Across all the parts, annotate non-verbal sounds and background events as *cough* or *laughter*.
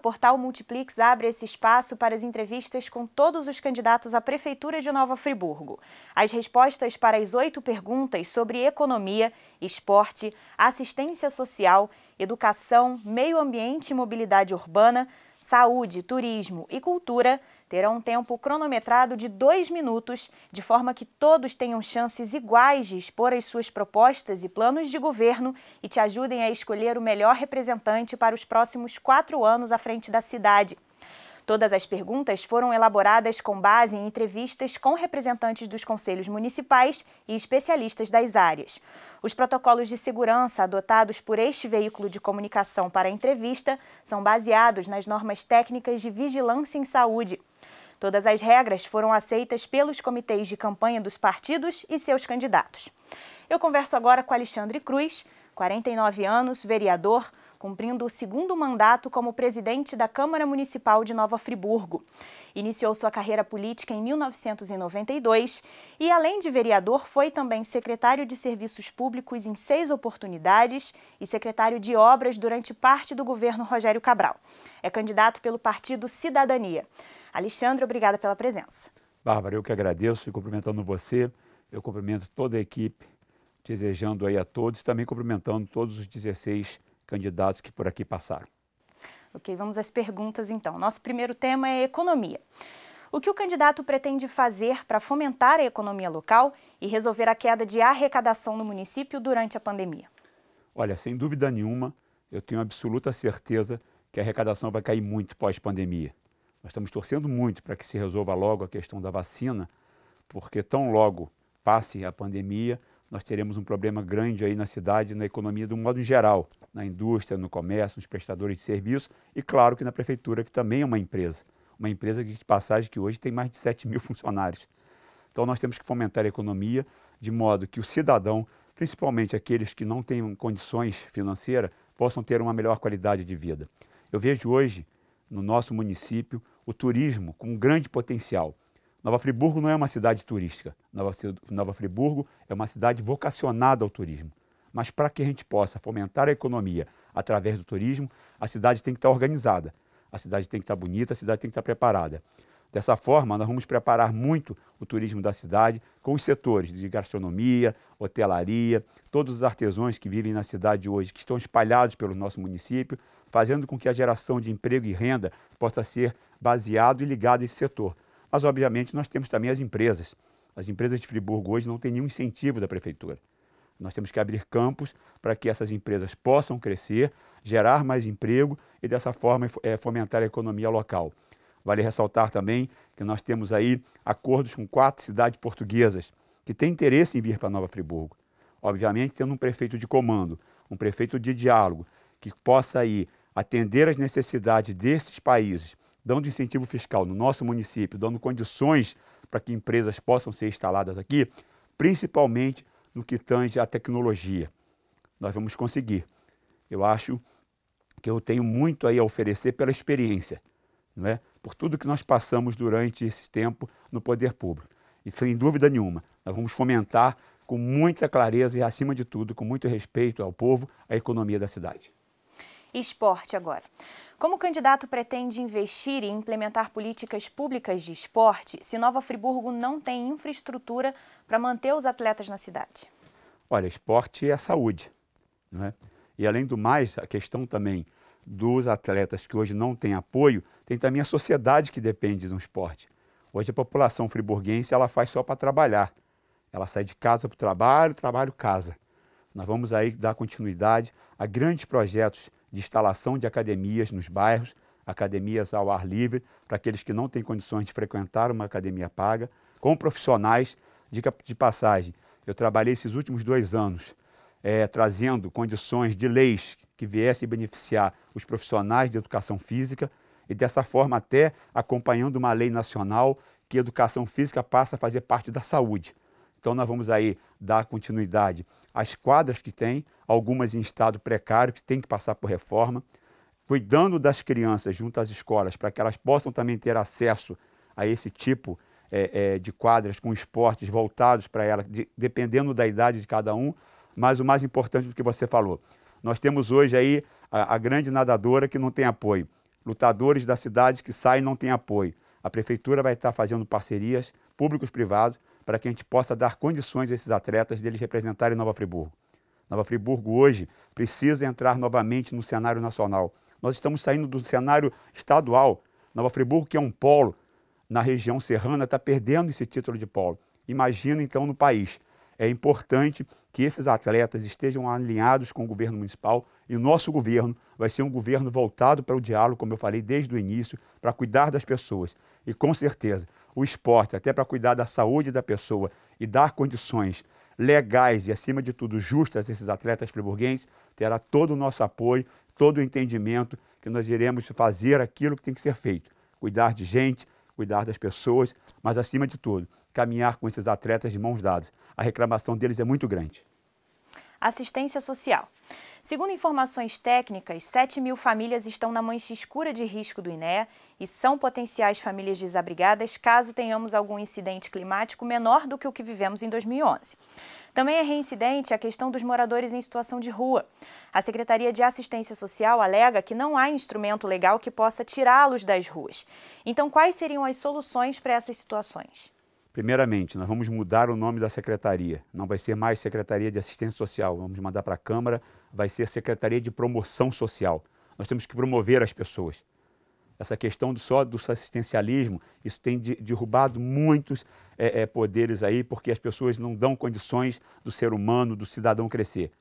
portal Multiplix abre esse espaço para as entrevistas com todos os candidatos à Prefeitura de Nova Friburgo. As respostas para as oito perguntas sobre economia, esporte, assistência social, educação, meio ambiente e mobilidade urbana, saúde, turismo e cultura terão um tempo cronometrado de dois minutos, de forma que todos tenham chances iguais de expor as suas propostas e planos de governo e te ajudem a escolher o melhor representante para os próximos quatro anos à frente da cidade. Todas as perguntas foram elaboradas com base em entrevistas com representantes dos conselhos municipais e especialistas das áreas. Os protocolos de segurança adotados por este veículo de comunicação para a entrevista são baseados nas normas técnicas de vigilância em saúde. Todas as regras foram aceitas pelos comitês de campanha dos partidos e seus candidatos. Eu converso agora com Alexandre Cruz, 49 anos, vereador, cumprindo o segundo mandato como presidente da Câmara Municipal de Nova Friburgo. Iniciou sua carreira política em 1992 e, além de vereador, foi também secretário de Serviços Públicos em seis oportunidades e secretário de Obras durante parte do governo Rogério Cabral. É candidato pelo partido Cidadania. Alexandre, obrigada pela presença. Bárbara, eu que agradeço e cumprimentando você, eu cumprimento toda a equipe, desejando aí a todos, também cumprimentando todos os 16 candidatos que por aqui passaram. Ok, vamos às perguntas então. Nosso primeiro tema é economia. O que o candidato pretende fazer para fomentar a economia local e resolver a queda de arrecadação no município durante a pandemia? Olha, sem dúvida nenhuma, eu tenho absoluta certeza que a arrecadação vai cair muito pós-pandemia. Nós estamos torcendo muito para que se resolva logo a questão da vacina, porque tão logo passe a pandemia, nós teremos um problema grande aí na cidade, na economia de um modo geral, na indústria, no comércio, nos prestadores de serviços e, claro, que na prefeitura, que também é uma empresa. Uma empresa de passagem que hoje tem mais de 7 mil *laughs* funcionários. Então, nós temos que fomentar a economia de modo que o cidadão, principalmente aqueles que não têm condições financeiras, possam ter uma melhor qualidade de vida. Eu vejo hoje, no nosso município, o turismo com um grande potencial. Nova Friburgo não é uma cidade turística. Nova, Nova Friburgo é uma cidade vocacionada ao turismo. Mas para que a gente possa fomentar a economia através do turismo, a cidade tem que estar organizada, a cidade tem que estar bonita, a cidade tem que estar preparada. Dessa forma, nós vamos preparar muito o turismo da cidade com os setores de gastronomia, hotelaria, todos os artesãos que vivem na cidade hoje, que estão espalhados pelo nosso município, fazendo com que a geração de emprego e renda possa ser baseado e ligado a esse setor. Mas, obviamente, nós temos também as empresas. As empresas de Friburgo hoje não têm nenhum incentivo da prefeitura. Nós temos que abrir campos para que essas empresas possam crescer, gerar mais emprego e, dessa forma, é, fomentar a economia local. Vale ressaltar também que nós temos aí acordos com quatro cidades portuguesas que têm interesse em vir para Nova Friburgo. Obviamente, tendo um prefeito de comando, um prefeito de diálogo, que possa aí atender às necessidades desses países dando incentivo fiscal no nosso município, dando condições para que empresas possam ser instaladas aqui, principalmente no que tange à tecnologia. Nós vamos conseguir. Eu acho que eu tenho muito aí a oferecer pela experiência, não é? Por tudo que nós passamos durante esse tempo no poder público. E sem dúvida nenhuma, nós vamos fomentar com muita clareza e, acima de tudo, com muito respeito ao povo, a economia da cidade. Esporte agora. Como o candidato pretende investir e implementar políticas públicas de esporte se Nova Friburgo não tem infraestrutura para manter os atletas na cidade? Olha, esporte é saúde. Não é? E além do mais, a questão também dos atletas que hoje não têm apoio, tem também a sociedade que depende do esporte. Hoje a população friburguense ela faz só para trabalhar. Ela sai de casa para o trabalho, trabalho, casa. Nós vamos aí dar continuidade a grandes projetos de instalação de academias nos bairros, academias ao ar livre, para aqueles que não têm condições de frequentar uma academia paga, com profissionais de, de passagem. Eu trabalhei esses últimos dois anos é, trazendo condições de leis que viessem beneficiar os profissionais de educação física e dessa forma até acompanhando uma lei nacional que educação física passa a fazer parte da saúde. Então nós vamos aí dar continuidade às quadras que tem, algumas em estado precário, que tem que passar por reforma, cuidando das crianças junto às escolas, para que elas possam também ter acesso a esse tipo é, é, de quadras com esportes voltados para elas, de, dependendo da idade de cada um. Mas o mais importante do que você falou, nós temos hoje aí a, a grande nadadora que não tem apoio. Lutadores da cidade que saem e não têm apoio. A prefeitura vai estar fazendo parcerias públicos-privados para que a gente possa dar condições a esses atletas deles representarem Nova Friburgo. Nova Friburgo hoje precisa entrar novamente no cenário nacional. Nós estamos saindo do cenário estadual. Nova Friburgo, que é um polo na região serrana, está perdendo esse título de polo. Imagina então no país. É importante que esses atletas estejam alinhados com o governo municipal e o nosso governo vai ser um governo voltado para o diálogo, como eu falei desde o início, para cuidar das pessoas. E com certeza, o esporte, até para cuidar da saúde da pessoa e dar condições legais e, acima de tudo, justas a esses atletas friburguenses, terá todo o nosso apoio, todo o entendimento que nós iremos fazer aquilo que tem que ser feito. Cuidar de gente, cuidar das pessoas, mas, acima de tudo, caminhar com esses atletas de mãos dadas. A reclamação deles é muito grande. Assistência social. Segundo informações técnicas, 7 mil famílias estão na mancha escura de risco do INEA e são potenciais famílias desabrigadas caso tenhamos algum incidente climático menor do que o que vivemos em 2011. Também é reincidente a questão dos moradores em situação de rua. A Secretaria de Assistência Social alega que não há instrumento legal que possa tirá-los das ruas. Então, quais seriam as soluções para essas situações? Primeiramente, nós vamos mudar o nome da secretaria. Não vai ser mais Secretaria de Assistência Social, vamos mandar para a Câmara, vai ser Secretaria de Promoção Social. Nós temos que promover as pessoas. Essa questão do, só do assistencialismo, isso tem de, derrubado muitos é, é, poderes aí, porque as pessoas não dão condições do ser humano, do cidadão crescer.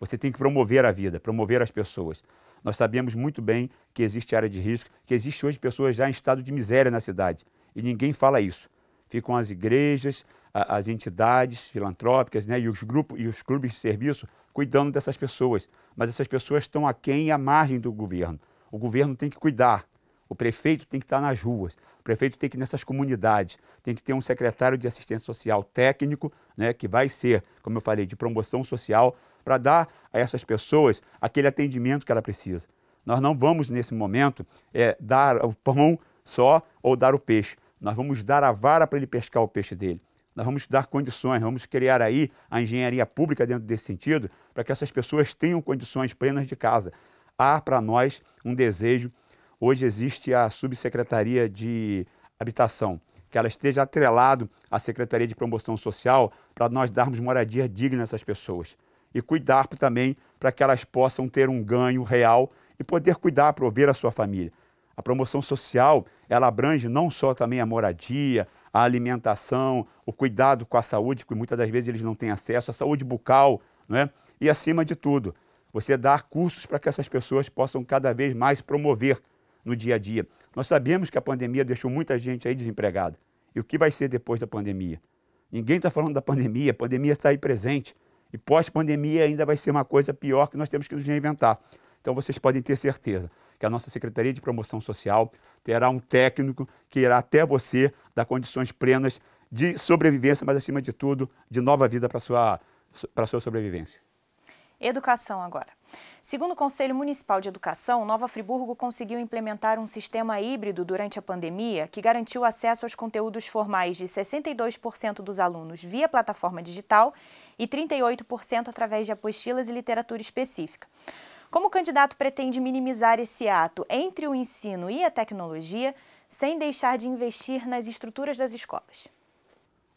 Você tem que promover a vida, promover as pessoas. Nós sabemos muito bem que existe área de risco, que existe hoje pessoas já em estado de miséria na cidade. E ninguém fala isso ficam as igrejas, as entidades filantrópicas né, e os grupos e os clubes de serviço cuidando dessas pessoas. Mas essas pessoas estão aquém e à margem do governo. O governo tem que cuidar. O prefeito tem que estar nas ruas, o prefeito tem que ir nessas comunidades, tem que ter um secretário de assistência social técnico, né, que vai ser, como eu falei, de promoção social, para dar a essas pessoas aquele atendimento que ela precisa. Nós não vamos, nesse momento, é, dar o pão só ou dar o peixe. Nós vamos dar a vara para ele pescar o peixe dele. Nós vamos dar condições, vamos criar aí a engenharia pública dentro desse sentido, para que essas pessoas tenham condições plenas de casa. Há para nós um desejo. Hoje existe a subsecretaria de habitação, que ela esteja atrelado à Secretaria de Promoção Social para nós darmos moradia digna a essas pessoas. E cuidar também para que elas possam ter um ganho real e poder cuidar, prover a sua família. A promoção social, ela abrange não só também a moradia, a alimentação, o cuidado com a saúde, que muitas das vezes eles não têm acesso, a saúde bucal, né? e acima de tudo, você dar cursos para que essas pessoas possam cada vez mais promover no dia a dia. Nós sabemos que a pandemia deixou muita gente aí desempregada. E o que vai ser depois da pandemia? Ninguém está falando da pandemia, a pandemia está aí presente. E pós-pandemia ainda vai ser uma coisa pior que nós temos que nos reinventar. Então vocês podem ter certeza que a nossa Secretaria de Promoção Social terá um técnico que irá até você dar condições plenas de sobrevivência, mas acima de tudo, de nova vida para sua, a sua sobrevivência. Educação agora. Segundo o Conselho Municipal de Educação, Nova Friburgo conseguiu implementar um sistema híbrido durante a pandemia que garantiu acesso aos conteúdos formais de 62% dos alunos via plataforma digital e 38% através de apostilas e literatura específica. Como o candidato pretende minimizar esse ato entre o ensino e a tecnologia, sem deixar de investir nas estruturas das escolas?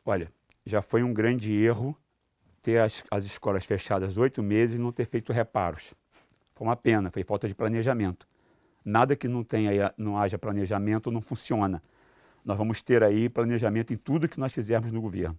Olha, já foi um grande erro ter as, as escolas fechadas oito meses e não ter feito reparos. Foi uma pena, foi falta de planejamento. Nada que não tenha, não haja planejamento não funciona. Nós vamos ter aí planejamento em tudo que nós fizermos no governo.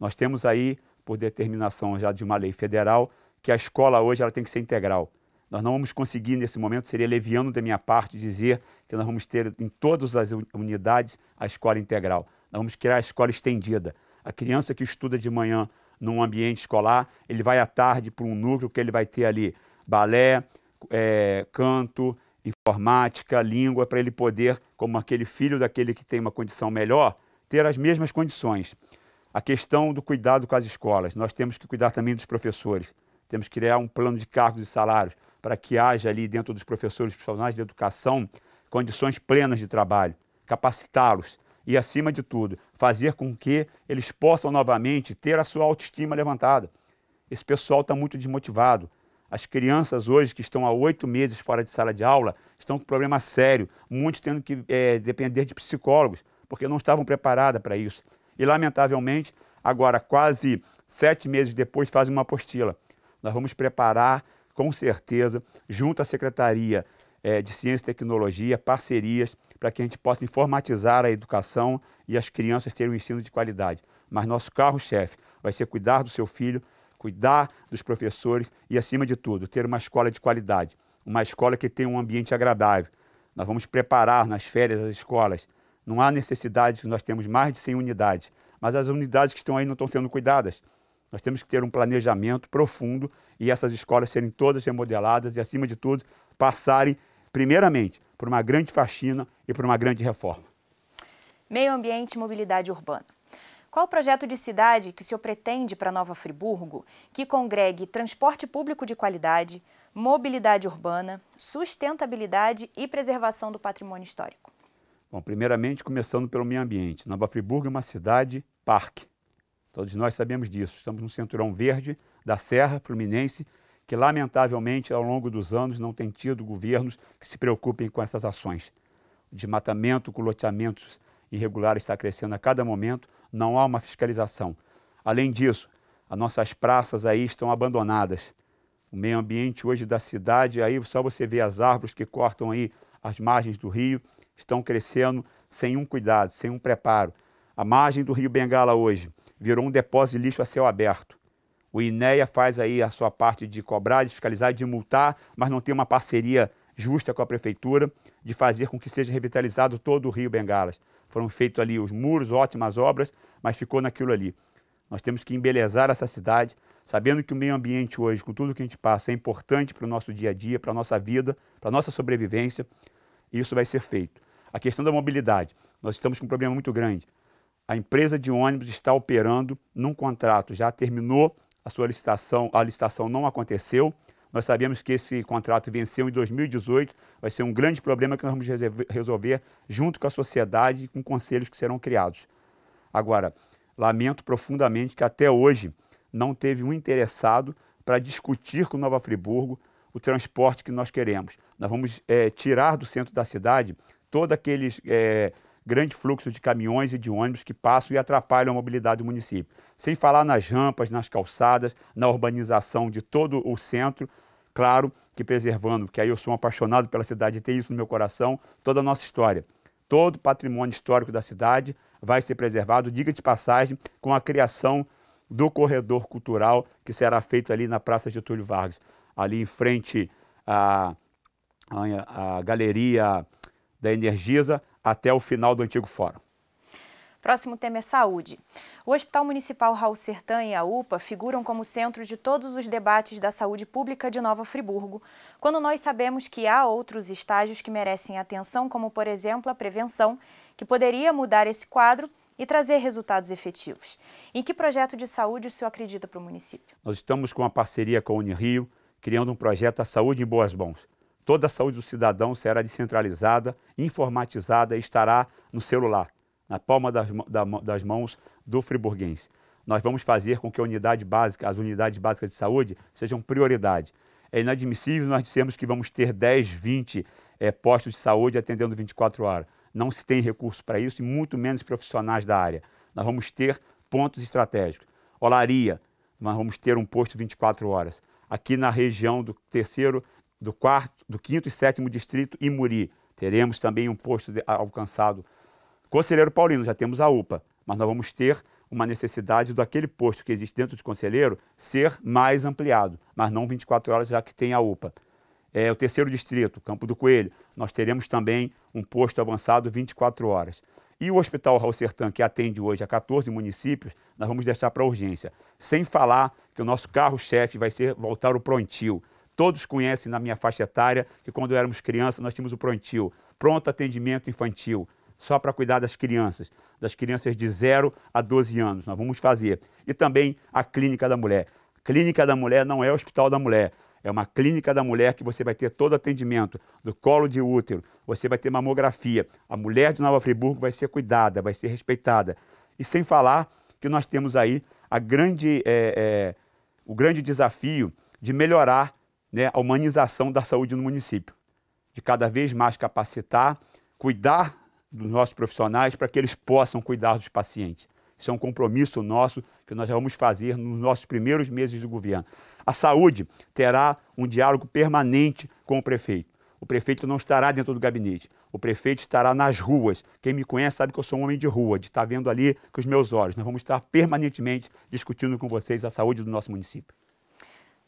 Nós temos aí, por determinação já de uma lei federal, que a escola hoje ela tem que ser integral. Nós não vamos conseguir, nesse momento, seria leviano da minha parte dizer que nós vamos ter em todas as unidades a escola integral. Nós vamos criar a escola estendida. A criança que estuda de manhã num ambiente escolar, ele vai à tarde para um núcleo que ele vai ter ali balé, é, canto, informática, língua, para ele poder, como aquele filho daquele que tem uma condição melhor, ter as mesmas condições. A questão do cuidado com as escolas, nós temos que cuidar também dos professores, temos que criar um plano de cargos e salários para que haja ali dentro dos professores profissionais de educação condições plenas de trabalho, capacitá-los e, acima de tudo, fazer com que eles possam novamente ter a sua autoestima levantada. Esse pessoal está muito desmotivado. As crianças hoje que estão há oito meses fora de sala de aula estão com problema sério, muitos tendo que é, depender de psicólogos, porque não estavam preparadas para isso. E, lamentavelmente, agora, quase sete meses depois, fazem uma apostila. Nós vamos preparar, com certeza, junto à Secretaria é, de Ciência e Tecnologia, parcerias para que a gente possa informatizar a educação e as crianças terem um ensino de qualidade. Mas nosso carro-chefe vai ser cuidar do seu filho, cuidar dos professores e, acima de tudo, ter uma escola de qualidade, uma escola que tenha um ambiente agradável. Nós vamos preparar nas férias as escolas. Não há necessidade, nós temos mais de 100 unidades, mas as unidades que estão aí não estão sendo cuidadas. Nós temos que ter um planejamento profundo e essas escolas serem todas remodeladas e, acima de tudo, passarem, primeiramente, por uma grande faxina e por uma grande reforma. Meio ambiente e mobilidade urbana. Qual o projeto de cidade que o senhor pretende para Nova Friburgo que congregue transporte público de qualidade, mobilidade urbana, sustentabilidade e preservação do patrimônio histórico? Bom, primeiramente, começando pelo meio ambiente. Nova Friburgo é uma cidade parque. Todos nós sabemos disso. Estamos no cinturão verde da Serra Fluminense, que lamentavelmente ao longo dos anos não tem tido governos que se preocupem com essas ações. O desmatamento, com loteamentos irregulares está crescendo a cada momento, não há uma fiscalização. Além disso, as nossas praças aí estão abandonadas. O meio ambiente hoje da cidade, aí só você vê as árvores que cortam aí as margens do rio, estão crescendo sem um cuidado, sem um preparo. A margem do rio Bengala hoje virou um depósito de lixo a céu aberto. O INEA faz aí a sua parte de cobrar, de fiscalizar, de multar, mas não tem uma parceria justa com a prefeitura de fazer com que seja revitalizado todo o Rio Bengalas. Foram feitos ali os muros, ótimas obras, mas ficou naquilo ali. Nós temos que embelezar essa cidade, sabendo que o meio ambiente hoje, com tudo que a gente passa, é importante para o nosso dia a dia, para a nossa vida, para a nossa sobrevivência, e isso vai ser feito. A questão da mobilidade, nós estamos com um problema muito grande. A empresa de ônibus está operando num contrato, já terminou a sua licitação, a licitação não aconteceu, nós sabemos que esse contrato venceu em 2018, vai ser um grande problema que nós vamos resolver junto com a sociedade e com conselhos que serão criados. Agora, lamento profundamente que até hoje não teve um interessado para discutir com Nova Friburgo o transporte que nós queremos. Nós vamos é, tirar do centro da cidade todo aqueles é, grande fluxo de caminhões e de ônibus que passam e atrapalham a mobilidade do município. Sem falar nas rampas, nas calçadas, na urbanização de todo o centro, claro que preservando, que aí eu sou um apaixonado pela cidade e tenho isso no meu coração, toda a nossa história. Todo o patrimônio histórico da cidade vai ser preservado, diga de passagem, com a criação do corredor cultural que será feito ali na Praça Getúlio Vargas, ali em frente à, à, à Galeria da Energisa, até o final do antigo fórum. Próximo tema é saúde. O Hospital Municipal Raul Sertã e a UPA figuram como centro de todos os debates da saúde pública de Nova Friburgo, quando nós sabemos que há outros estágios que merecem atenção, como, por exemplo, a prevenção, que poderia mudar esse quadro e trazer resultados efetivos. Em que projeto de saúde o senhor acredita para o município? Nós estamos com uma parceria com a Unirio, criando um projeto A Saúde em Boas Mãos. Toda a saúde do cidadão será descentralizada, informatizada e estará no celular na palma das, das mãos do friburguense. Nós vamos fazer com que a unidade básica, as unidades básicas de saúde sejam prioridade. É inadmissível nós dissemos que vamos ter 10, 20 é, postos de saúde atendendo 24 horas. Não se tem recurso para isso e muito menos profissionais da área. Nós vamos ter pontos estratégicos. Olaria, nós vamos ter um posto 24 horas. Aqui na região do terceiro, do quarto, do quinto e sétimo distrito, Imuri, teremos também um posto de, alcançado Conselheiro Paulino, já temos a UPA, mas nós vamos ter uma necessidade daquele posto que existe dentro de conselheiro ser mais ampliado, mas não 24 horas, já que tem a UPA. É, o terceiro distrito, Campo do Coelho, nós teremos também um posto avançado 24 horas. E o Hospital Raul Sertã, que atende hoje a 14 municípios, nós vamos deixar para urgência. Sem falar que o nosso carro-chefe vai ser voltar o Prontil. Todos conhecem na minha faixa etária que quando éramos crianças nós tínhamos o Prontil, pronto atendimento infantil só para cuidar das crianças, das crianças de 0 a 12 anos. Nós vamos fazer. E também a Clínica da Mulher. Clínica da Mulher não é o Hospital da Mulher. É uma clínica da mulher que você vai ter todo atendimento do colo de útero, você vai ter mamografia. A mulher de Nova Friburgo vai ser cuidada, vai ser respeitada. E sem falar que nós temos aí a grande, é, é, o grande desafio de melhorar né, a humanização da saúde no município, de cada vez mais capacitar, cuidar dos nossos profissionais para que eles possam cuidar dos pacientes. Isso é um compromisso nosso que nós vamos fazer nos nossos primeiros meses de governo. A saúde terá um diálogo permanente com o prefeito. O prefeito não estará dentro do gabinete. O prefeito estará nas ruas. Quem me conhece sabe que eu sou um homem de rua, de estar vendo ali com os meus olhos. Nós vamos estar permanentemente discutindo com vocês a saúde do nosso município.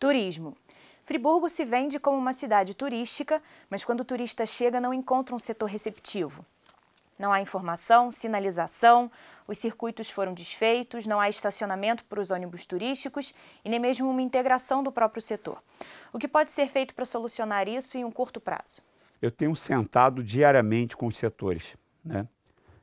Turismo. Friburgo se vende como uma cidade turística, mas quando o turista chega não encontra um setor receptivo. Não há informação, sinalização, os circuitos foram desfeitos, não há estacionamento para os ônibus turísticos e nem mesmo uma integração do próprio setor. O que pode ser feito para solucionar isso em um curto prazo? Eu tenho sentado diariamente com os setores, né?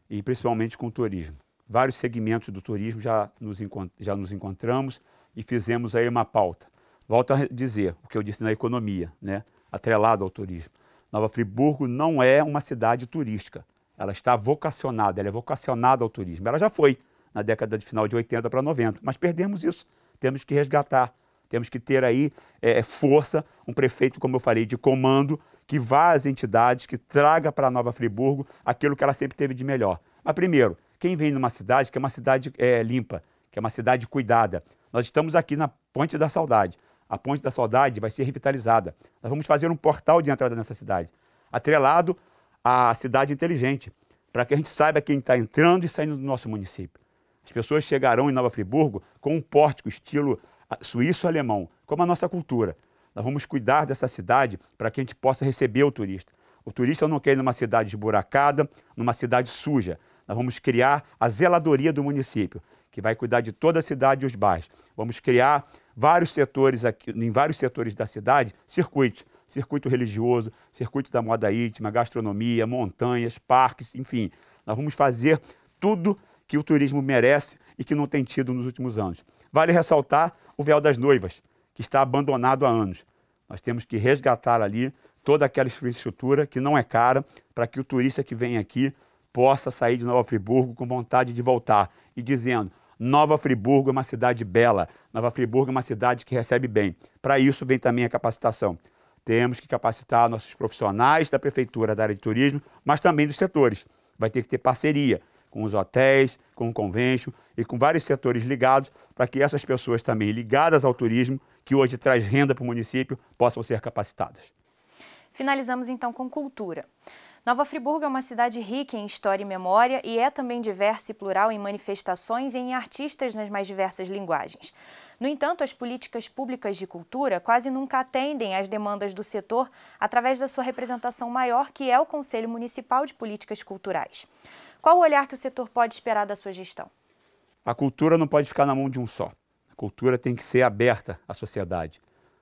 e principalmente com o turismo. Vários segmentos do turismo já nos, já nos encontramos e fizemos aí uma pauta. Volto a dizer o que eu disse na economia, né? atrelado ao turismo. Nova Friburgo não é uma cidade turística ela está vocacionada, ela é vocacionada ao turismo. Ela já foi na década de final de 80 para 90, mas perdemos isso. Temos que resgatar, temos que ter aí é, força, um prefeito, como eu falei, de comando, que vá às entidades, que traga para Nova Friburgo aquilo que ela sempre teve de melhor. Mas primeiro, quem vem numa cidade que é uma cidade é, limpa, que é uma cidade cuidada. Nós estamos aqui na Ponte da Saudade. A Ponte da Saudade vai ser revitalizada. Nós vamos fazer um portal de entrada nessa cidade, atrelado a cidade inteligente, para que a gente saiba quem está entrando e saindo do nosso município. As pessoas chegarão em Nova Friburgo com um pórtico estilo ah, suíço-alemão, como a nossa cultura. Nós vamos cuidar dessa cidade para que a gente possa receber o turista. O turista não quer ir numa cidade esburacada, numa cidade suja. Nós vamos criar a zeladoria do município, que vai cuidar de toda a cidade e os bairros. Vamos criar vários setores aqui, em vários setores da cidade, circuitos circuito religioso, circuito da moda íntima, gastronomia, montanhas, parques, enfim. Nós vamos fazer tudo que o turismo merece e que não tem tido nos últimos anos. Vale ressaltar o véu das noivas, que está abandonado há anos. Nós temos que resgatar ali toda aquela infraestrutura que não é cara para que o turista que vem aqui possa sair de Nova Friburgo com vontade de voltar e dizendo: Nova Friburgo é uma cidade bela, Nova Friburgo é uma cidade que recebe bem. Para isso vem também a capacitação. Temos que capacitar nossos profissionais da prefeitura da área de turismo, mas também dos setores. Vai ter que ter parceria com os hotéis, com o convênio e com vários setores ligados para que essas pessoas também ligadas ao turismo, que hoje traz renda para o município, possam ser capacitadas. Finalizamos então com cultura. Nova Friburgo é uma cidade rica em história e memória e é também diversa e plural em manifestações e em artistas nas mais diversas linguagens. No entanto, as políticas públicas de cultura quase nunca atendem às demandas do setor através da sua representação maior, que é o Conselho Municipal de Políticas Culturais. Qual o olhar que o setor pode esperar da sua gestão? A cultura não pode ficar na mão de um só. A cultura tem que ser aberta à sociedade.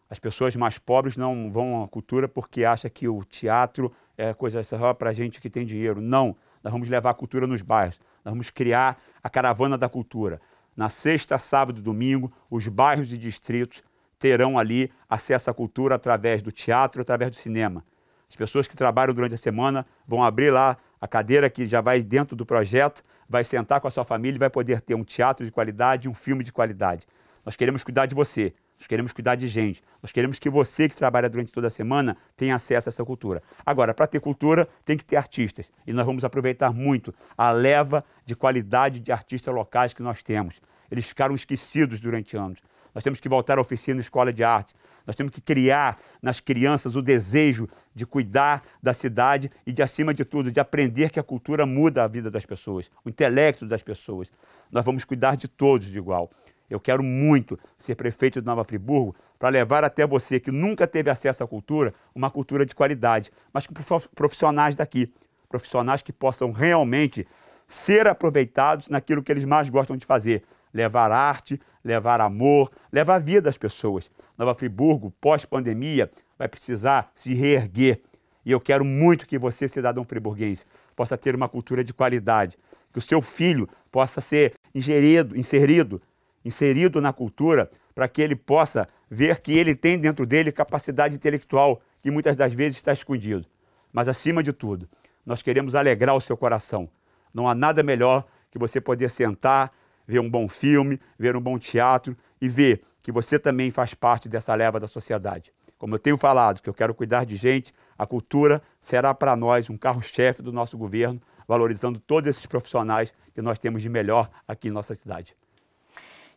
As pessoas mais pobres não vão à cultura porque acham que o teatro é coisa só para gente que tem dinheiro. Não. Nós vamos levar a cultura nos bairros. Nós vamos criar a caravana da cultura. Na sexta, sábado e domingo, os bairros e distritos terão ali acesso à cultura através do teatro, através do cinema. As pessoas que trabalham durante a semana vão abrir lá a cadeira que já vai dentro do projeto, vai sentar com a sua família e vai poder ter um teatro de qualidade, um filme de qualidade. Nós queremos cuidar de você. Nós queremos cuidar de gente. Nós queremos que você que trabalha durante toda a semana tenha acesso a essa cultura. Agora, para ter cultura, tem que ter artistas. E nós vamos aproveitar muito a leva de qualidade de artistas locais que nós temos. Eles ficaram esquecidos durante anos. Nós temos que voltar à oficina escola de arte. Nós temos que criar nas crianças o desejo de cuidar da cidade e, de acima de tudo, de aprender que a cultura muda a vida das pessoas, o intelecto das pessoas. Nós vamos cuidar de todos de igual. Eu quero muito ser prefeito de Nova Friburgo para levar até você que nunca teve acesso à cultura, uma cultura de qualidade, mas com profissionais daqui, profissionais que possam realmente ser aproveitados naquilo que eles mais gostam de fazer, levar arte, levar amor, levar a vida das pessoas. Nova Friburgo, pós-pandemia, vai precisar se reerguer. E eu quero muito que você, cidadão friburguense, possa ter uma cultura de qualidade, que o seu filho possa ser ingerido, inserido inserido na cultura para que ele possa ver que ele tem dentro dele capacidade intelectual que muitas das vezes está escondido. Mas acima de tudo, nós queremos alegrar o seu coração. Não há nada melhor que você poder sentar, ver um bom filme, ver um bom teatro e ver que você também faz parte dessa leva da sociedade. Como eu tenho falado, que eu quero cuidar de gente, a cultura será para nós um carro-chefe do nosso governo, valorizando todos esses profissionais que nós temos de melhor aqui em nossa cidade.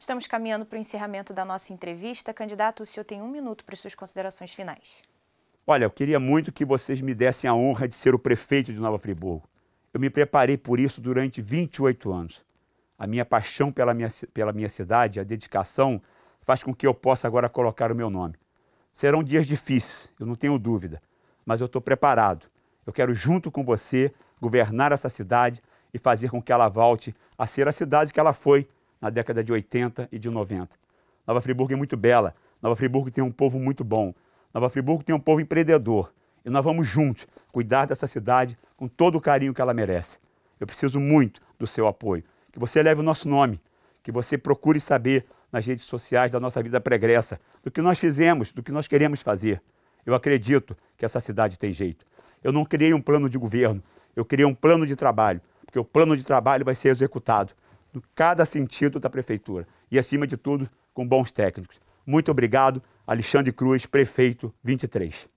Estamos caminhando para o encerramento da nossa entrevista. Candidato, o senhor tem um minuto para suas considerações finais. Olha, eu queria muito que vocês me dessem a honra de ser o prefeito de Nova Friburgo. Eu me preparei por isso durante 28 anos. A minha paixão pela minha, pela minha cidade, a dedicação, faz com que eu possa agora colocar o meu nome. Serão dias difíceis, eu não tenho dúvida, mas eu estou preparado. Eu quero, junto com você, governar essa cidade e fazer com que ela volte a ser a cidade que ela foi na década de 80 e de 90. Nova Friburgo é muito bela, Nova Friburgo tem um povo muito bom, Nova Friburgo tem um povo empreendedor e nós vamos juntos cuidar dessa cidade com todo o carinho que ela merece. Eu preciso muito do seu apoio. Que você leve o nosso nome, que você procure saber nas redes sociais da nossa vida pregressa, do que nós fizemos, do que nós queremos fazer. Eu acredito que essa cidade tem jeito. Eu não criei um plano de governo, eu criei um plano de trabalho, porque o plano de trabalho vai ser executado em cada sentido da prefeitura e, acima de tudo, com bons técnicos. Muito obrigado, Alexandre Cruz, prefeito 23.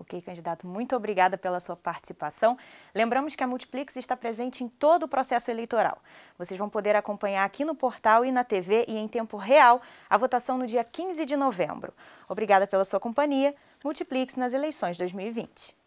Ok, candidato, muito obrigada pela sua participação. Lembramos que a Multiplix está presente em todo o processo eleitoral. Vocês vão poder acompanhar aqui no portal e na TV e em tempo real a votação no dia 15 de novembro. Obrigada pela sua companhia. Multiplix nas eleições 2020.